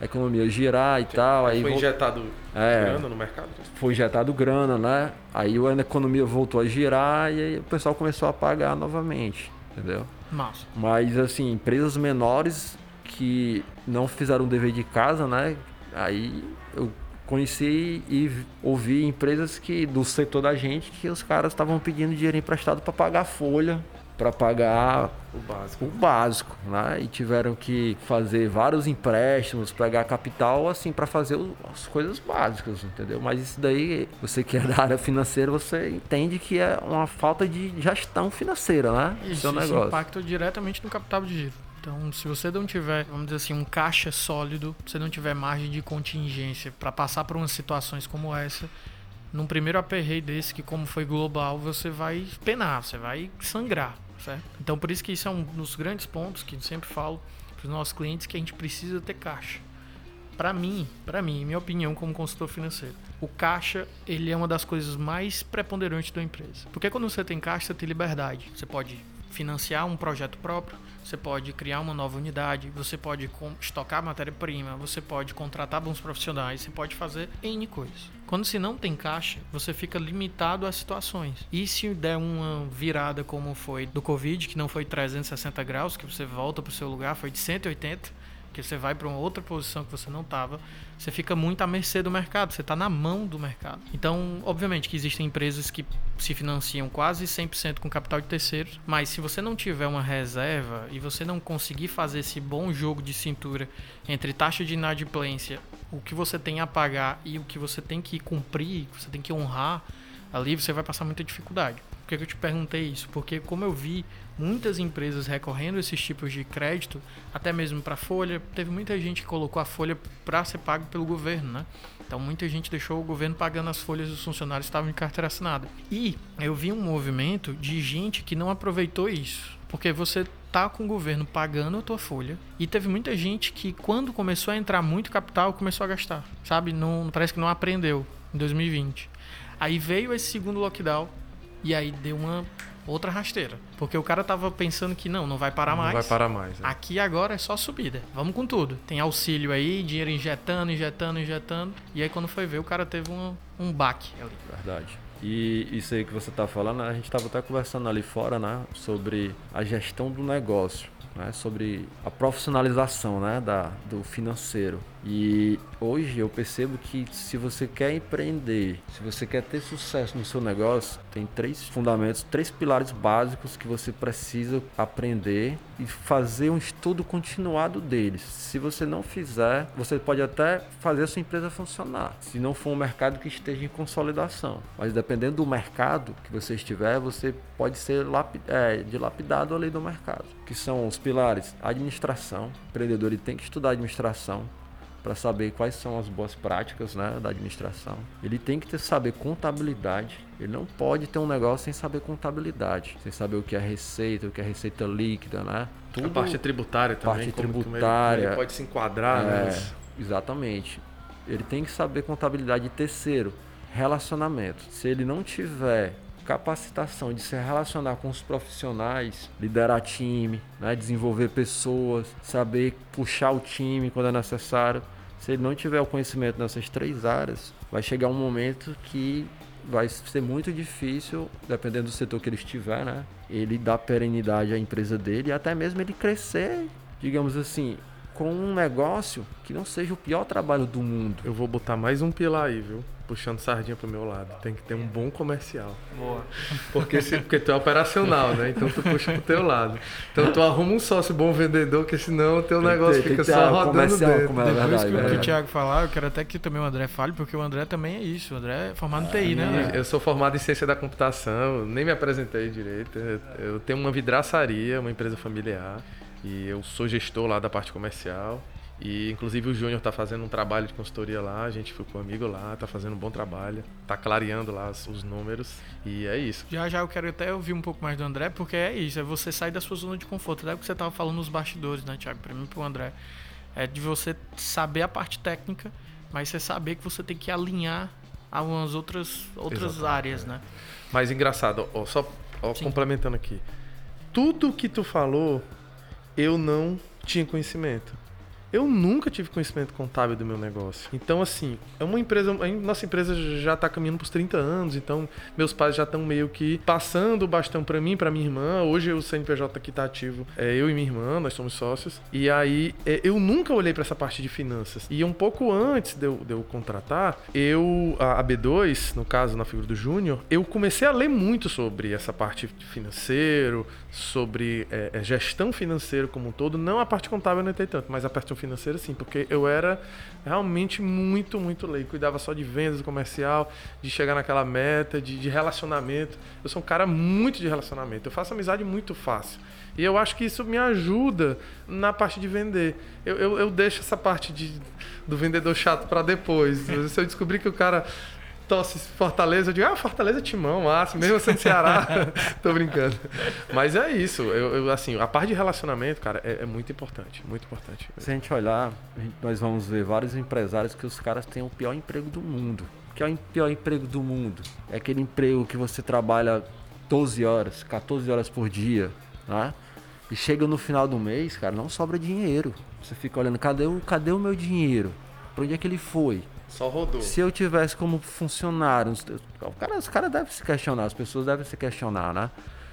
a economia girar e tal. Aí foi injetado é, grana no mercado? Foi injetado grana, né? Aí a economia voltou a girar e aí o pessoal começou a pagar novamente, entendeu? Massa. Mas assim, empresas menores que não fizeram o dever de casa, né? Aí eu conheci e ouvi empresas que do setor da gente que os caras estavam pedindo dinheiro emprestado para pagar folha para pagar o básico, o básico né? e tiveram que fazer vários empréstimos, pegar capital assim para fazer as coisas básicas, entendeu? Mas isso daí, você que é da área financeira, você entende que é uma falta de gestão financeira, né? Isso, Seu negócio. isso impacta diretamente no capital de giro. Então, se você não tiver, vamos dizer assim, um caixa sólido, se não tiver margem de contingência para passar por umas situações como essa, num primeiro aperreio desse, que como foi global, você vai penar, você vai sangrar. Certo? Então, por isso que isso é um dos grandes pontos que eu sempre falo para os nossos clientes que a gente precisa ter caixa. Para mim, para mim, minha opinião como consultor financeiro, o caixa ele é uma das coisas mais preponderantes da empresa. Porque quando você tem caixa, você tem liberdade. Você pode financiar um projeto próprio, você pode criar uma nova unidade, você pode estocar matéria-prima, você pode contratar bons profissionais, você pode fazer N coisas. Quando se não tem caixa, você fica limitado às situações. E se der uma virada como foi do Covid, que não foi 360 graus, que você volta para o seu lugar, foi de 180, que você vai para uma outra posição que você não estava, você fica muito à mercê do mercado, você está na mão do mercado. Então, obviamente que existem empresas que se financiam quase 100% com capital de terceiros, mas se você não tiver uma reserva e você não conseguir fazer esse bom jogo de cintura entre taxa de inadimplência, o que você tem a pagar e o que você tem que cumprir, você tem que honrar, ali você vai passar muita dificuldade. Por que eu te perguntei isso? Porque como eu vi muitas empresas recorrendo a esses tipos de crédito, até mesmo para folha. Teve muita gente que colocou a folha para ser pago pelo governo, né? Então muita gente deixou o governo pagando as folhas dos funcionários que estavam em carteira assinada. E eu vi um movimento de gente que não aproveitou isso. Porque você tá com o governo pagando a tua folha e teve muita gente que quando começou a entrar muito capital começou a gastar, sabe? Não parece que não aprendeu em 2020. Aí veio esse segundo lockdown e aí deu uma outra rasteira. Porque o cara tava pensando que não, não vai parar Não mais. vai parar mais. é. Aqui agora é só subida. Vamos com tudo. Tem auxílio aí, dinheiro injetando, injetando, injetando. E aí quando foi ver, o cara teve um, um baque ali. Verdade. E isso aí que você tá falando, a gente estava até conversando ali fora, né, sobre a gestão do negócio, né, sobre a profissionalização, né, da, do financeiro. E hoje eu percebo que se você quer empreender, se você quer ter sucesso no seu negócio, tem três fundamentos, três pilares básicos que você precisa aprender e fazer um estudo continuado deles. Se você não fizer, você pode até fazer a sua empresa funcionar, se não for um mercado que esteja em consolidação. Mas dependendo do mercado que você estiver, você pode ser lapi- é, dilapidado ali do mercado. Que são os pilares: administração. O empreendedor ele tem que estudar administração para saber quais são as boas práticas né, da administração. Ele tem que ter saber contabilidade. Ele não pode ter um negócio sem saber contabilidade, sem saber o que é receita, o que é receita líquida, né? A parte tributária também. Parte como ele- tributária. Ele pode se enquadrar, É, né? Exatamente. Ele tem que saber contabilidade. E terceiro, relacionamento. Se ele não tiver capacitação de se relacionar com os profissionais, liderar time, né, desenvolver pessoas, saber puxar o time quando é necessário. Se ele não tiver o conhecimento nessas três áreas, vai chegar um momento que vai ser muito difícil, dependendo do setor que ele estiver, né? Ele dar perenidade à empresa dele e até mesmo ele crescer, digamos assim, com um negócio que não seja o pior trabalho do mundo. Eu vou botar mais um pilar aí, viu? Puxando sardinha pro meu lado. Tem que ter um bom comercial. Boa. Porque, se, porque tu é operacional, né? Então tu puxa pro teu lado. Então tu arruma um sócio bom vendedor, que senão o teu Tem negócio tem fica ter só rodando comercial, dentro. como é Depois verdade, que, o- que o. Thiago falar, eu quero até que também o André fale, porque o André também é isso. O André é formado em TI, né? André? Eu sou formado em ciência da computação, nem me apresentei direito. Eu tenho uma vidraçaria, uma empresa familiar, e eu sou gestor lá da parte comercial. E inclusive o Júnior tá fazendo um trabalho de consultoria lá, a gente ficou amigo lá, tá fazendo um bom trabalho, tá clareando lá os, os números, e é isso. Já já eu quero até ouvir um pouco mais do André, porque é isso, é você sair da sua zona de conforto. Até o que você tava falando nos bastidores, né, Thiago? Pra mim e pro André. É de você saber a parte técnica, mas você saber que você tem que alinhar a umas outras, outras Exatamente, áreas, é. né? Mas engraçado, ó, só ó, complementando aqui. Tudo que tu falou, eu não tinha conhecimento. Eu nunca tive conhecimento contábil do meu negócio. Então, assim, é uma empresa. Nossa empresa já está caminhando para os 30 anos, então meus pais já estão meio que passando o bastão para mim, para minha irmã. Hoje o CNPJ aqui está ativo, é eu e minha irmã, nós somos sócios. E aí, é, eu nunca olhei para essa parte de finanças. E um pouco antes de eu, de eu contratar, eu, a, a B2, no caso, na figura do Júnior, eu comecei a ler muito sobre essa parte de financeiro, sobre é, é, gestão financeira como um todo. Não a parte contábil eu não entrei tanto, mas a parte financeira sim, porque eu era realmente muito, muito leigo. Cuidava só de vendas, comercial, de chegar naquela meta, de, de relacionamento. Eu sou um cara muito de relacionamento. Eu faço amizade muito fácil. E eu acho que isso me ajuda na parte de vender. Eu, eu, eu deixo essa parte de, do vendedor chato para depois. Se eu descobrir que o cara tosse Fortaleza, eu digo, ah, Fortaleza é timão, massa, mesmo sendo Ceará. Tô brincando. Mas é isso. Eu, eu, assim, a parte de relacionamento, cara, é, é muito importante. Muito importante. Se a gente olhar, nós vamos ver vários empresários que os caras têm o pior emprego do mundo. O que é o pior emprego do mundo? É aquele emprego que você trabalha 12 horas, 14 horas por dia, né? E chega no final do mês, cara, não sobra dinheiro. Você fica olhando, cadê o, cadê o meu dinheiro? Pra onde é que ele foi? Só rodou. Se eu tivesse como funcionário, o cara, os caras devem se questionar, as pessoas devem se questionar, né?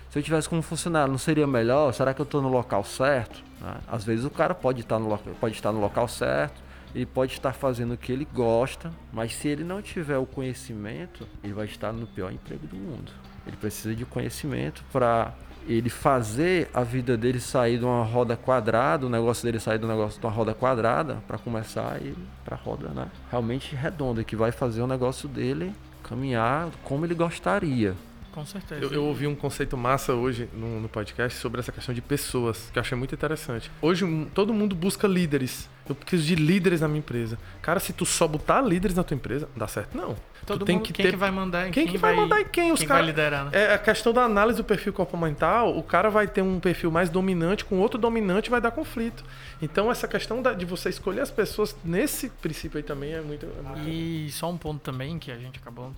Se eu tivesse como funcionário, não seria melhor? Será que eu estou no local certo? né? Às vezes o cara pode estar, no, loca- pode estar no local certo, ele pode estar fazendo o que ele gosta, mas se ele não tiver o conhecimento, ele vai estar no pior emprego do mundo. Ele precisa de conhecimento para ele fazer a vida dele sair de uma roda quadrada, o negócio dele sair do negócio de uma roda quadrada para começar e para roda, né? Realmente redonda que vai fazer o negócio dele caminhar como ele gostaria. Com certeza. Eu, eu ouvi um conceito massa hoje no, no podcast sobre essa questão de pessoas, que eu achei muito interessante. Hoje todo mundo busca líderes. Eu preciso de líderes na minha empresa. Cara, se tu só botar líderes na tua empresa, não dá certo não. Todo tu tem mundo, que quem ter que vai mandar? Quem, que vai, mandar e quem? Os quem cara- vai liderar, né? É a questão da análise do perfil comportamental. O cara vai ter um perfil mais dominante com outro dominante vai dar conflito. Então essa questão da- de você escolher as pessoas nesse princípio aí também é muito. É muito... E só um ponto também que a gente acabou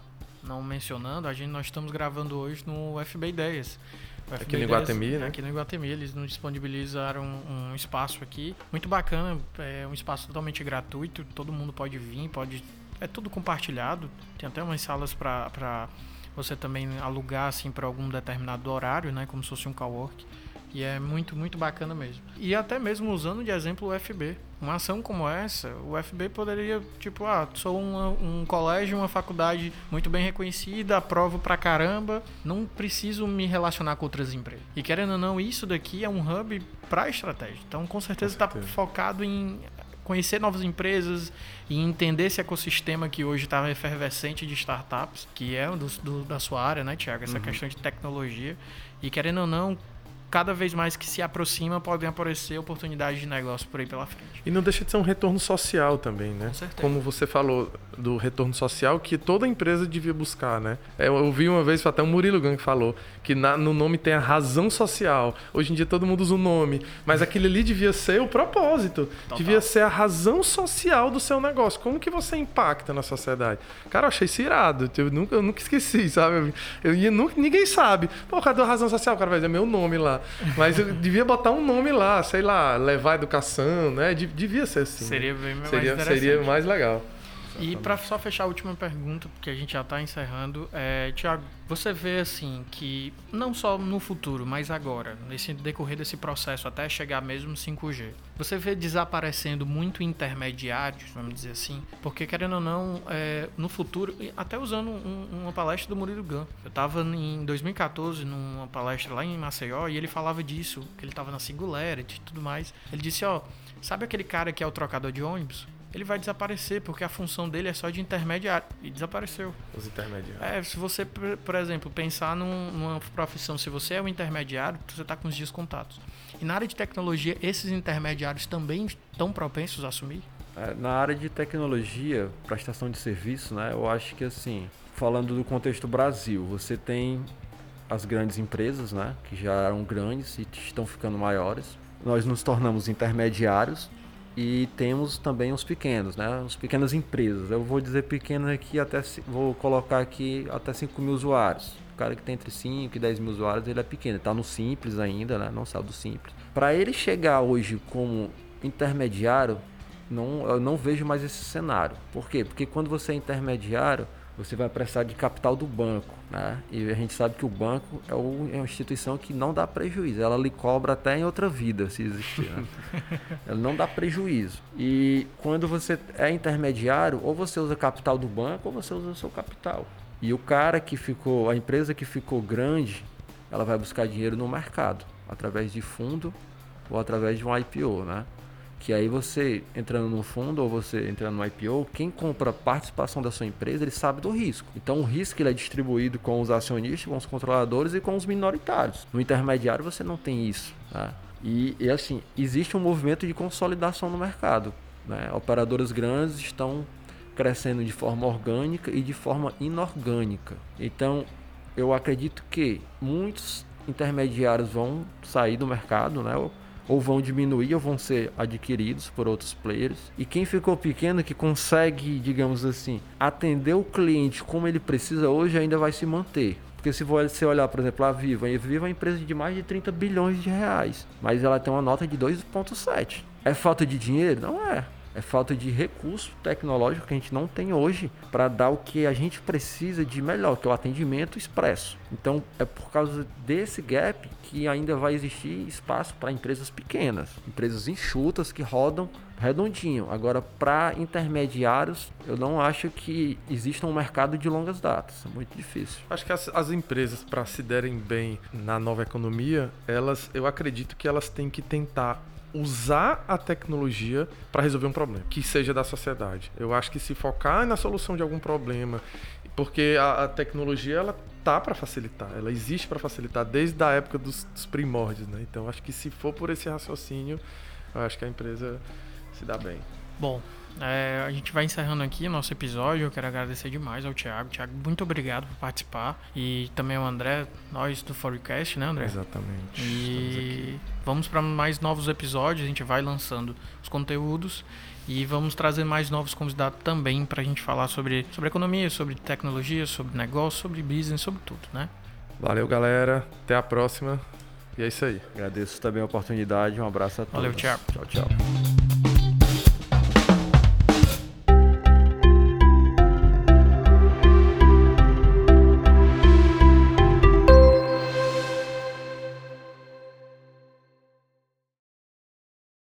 não mencionando, a gente nós estamos gravando hoje no FB Ideias. Aqui no Iguatemi, né? Aqui no Iguatemi, eles nos disponibilizaram um, um espaço aqui, muito bacana, é um espaço totalmente gratuito, todo mundo pode vir, pode é tudo compartilhado. Tem até umas salas para você também alugar assim para algum determinado horário, né, como se fosse um cowork. E é muito, muito bacana mesmo. E até mesmo usando de exemplo o FB. Uma ação como essa, o FB poderia, tipo, ah, sou uma, um colégio, uma faculdade muito bem reconhecida, aprovo pra caramba, não preciso me relacionar com outras empresas. E querendo ou não, isso daqui é um hub para estratégia. Então, com certeza está focado em conhecer novas empresas e entender esse ecossistema que hoje está efervescente de startups, que é do, do, da sua área, né, Tiago? Essa uhum. questão de tecnologia. E querendo ou não, cada vez mais que se aproxima, podem aparecer oportunidades de negócio por aí pela frente. E não deixa de ser um retorno social também, né? Com certeza. Como você falou do retorno social que toda empresa devia buscar, né? É, eu ouvi uma vez, até o Murilo Gang falou, que na, no nome tem a razão social. Hoje em dia todo mundo usa o nome, mas aquele ali devia ser o propósito. Total. Devia ser a razão social do seu negócio. Como que você impacta na sociedade? Cara, eu achei isso irado. Eu nunca, eu nunca esqueci, sabe? Eu, eu, nunca, ninguém sabe. Pô, cadê a razão social? O cara vai dizer meu nome lá. Mas eu devia botar um nome lá, sei lá, levar educação, né? Devia ser assim. Seria bem mais seria, seria mais legal. E para só fechar a última pergunta, porque a gente já está encerrando, é, Tiago, você vê assim que não só no futuro, mas agora, nesse decorrer desse processo até chegar mesmo 5G, você vê desaparecendo muito intermediários, vamos dizer assim, porque querendo ou não, é, no futuro, até usando um, uma palestra do Murilo Gun, eu estava em 2014 numa palestra lá em Maceió e ele falava disso, que ele estava na Singularity e tudo mais. Ele disse, ó, sabe aquele cara que é o trocador de ônibus? Ele vai desaparecer, porque a função dele é só de intermediário. E desapareceu. Os intermediários. É, se você, por exemplo, pensar num, numa profissão, se você é um intermediário, você está com os dias contados. E na área de tecnologia, esses intermediários também estão propensos a assumir? É, na área de tecnologia, prestação de serviço, né, eu acho que assim, falando do contexto Brasil, você tem as grandes empresas, né, que já eram grandes e estão ficando maiores. Nós nos tornamos intermediários e temos também os pequenos, né? Os pequenas empresas. Eu vou dizer pequenas aqui até vou colocar aqui até 5 mil usuários. O cara que tem entre 5 e 10 mil usuários, ele é pequeno, está no simples ainda, né? Não saiu do simples. Para ele chegar hoje como intermediário, não, eu não vejo mais esse cenário. Por quê? Porque quando você é intermediário, você vai precisar de capital do banco, né? E a gente sabe que o banco é, uma instituição que não dá prejuízo, ela lhe cobra até em outra vida, se existir. Né? ela não dá prejuízo. E quando você é intermediário, ou você usa capital do banco, ou você usa o seu capital. E o cara que ficou, a empresa que ficou grande, ela vai buscar dinheiro no mercado, através de fundo ou através de um IPO, né? Que aí você entrando no fundo ou você entrando no IPO, quem compra participação da sua empresa, ele sabe do risco. Então o risco ele é distribuído com os acionistas, com os controladores e com os minoritários. No intermediário você não tem isso. Né? E, e assim, existe um movimento de consolidação no mercado. Né? Operadoras grandes estão crescendo de forma orgânica e de forma inorgânica. Então eu acredito que muitos intermediários vão sair do mercado, né? Ou vão diminuir ou vão ser adquiridos por outros players. E quem ficou pequeno que consegue, digamos assim, atender o cliente como ele precisa hoje ainda vai se manter. Porque se você olhar, por exemplo, a Viva, a Viva é uma empresa de mais de 30 bilhões de reais, mas ela tem uma nota de 2,7. É falta de dinheiro? Não é é falta de recurso tecnológico que a gente não tem hoje para dar o que a gente precisa de melhor, que é o atendimento expresso. Então, é por causa desse gap que ainda vai existir espaço para empresas pequenas, empresas enxutas que rodam redondinho. Agora, para intermediários, eu não acho que exista um mercado de longas datas. É muito difícil. Acho que as, as empresas, para se derem bem na nova economia, elas, eu acredito que elas têm que tentar usar a tecnologia para resolver um problema, que seja da sociedade. Eu acho que se focar na solução de algum problema, porque a, a tecnologia ela tá para facilitar, ela existe para facilitar desde a época dos, dos primórdios, né? Então acho que se for por esse raciocínio, acho que a empresa se dá bem. Bom, é, a gente vai encerrando aqui o nosso episódio. Eu quero agradecer demais ao Thiago. Thiago, muito obrigado por participar. E também ao André, nós do Forecast, né, André? Exatamente. E vamos para mais novos episódios. A gente vai lançando os conteúdos e vamos trazer mais novos convidados também para a gente falar sobre, sobre economia, sobre tecnologia, sobre negócio, sobre business, sobre tudo, né? Valeu, galera. Até a próxima. E é isso aí. Agradeço também a oportunidade. Um abraço a todos. Valeu, Thiago. Tchau, tchau.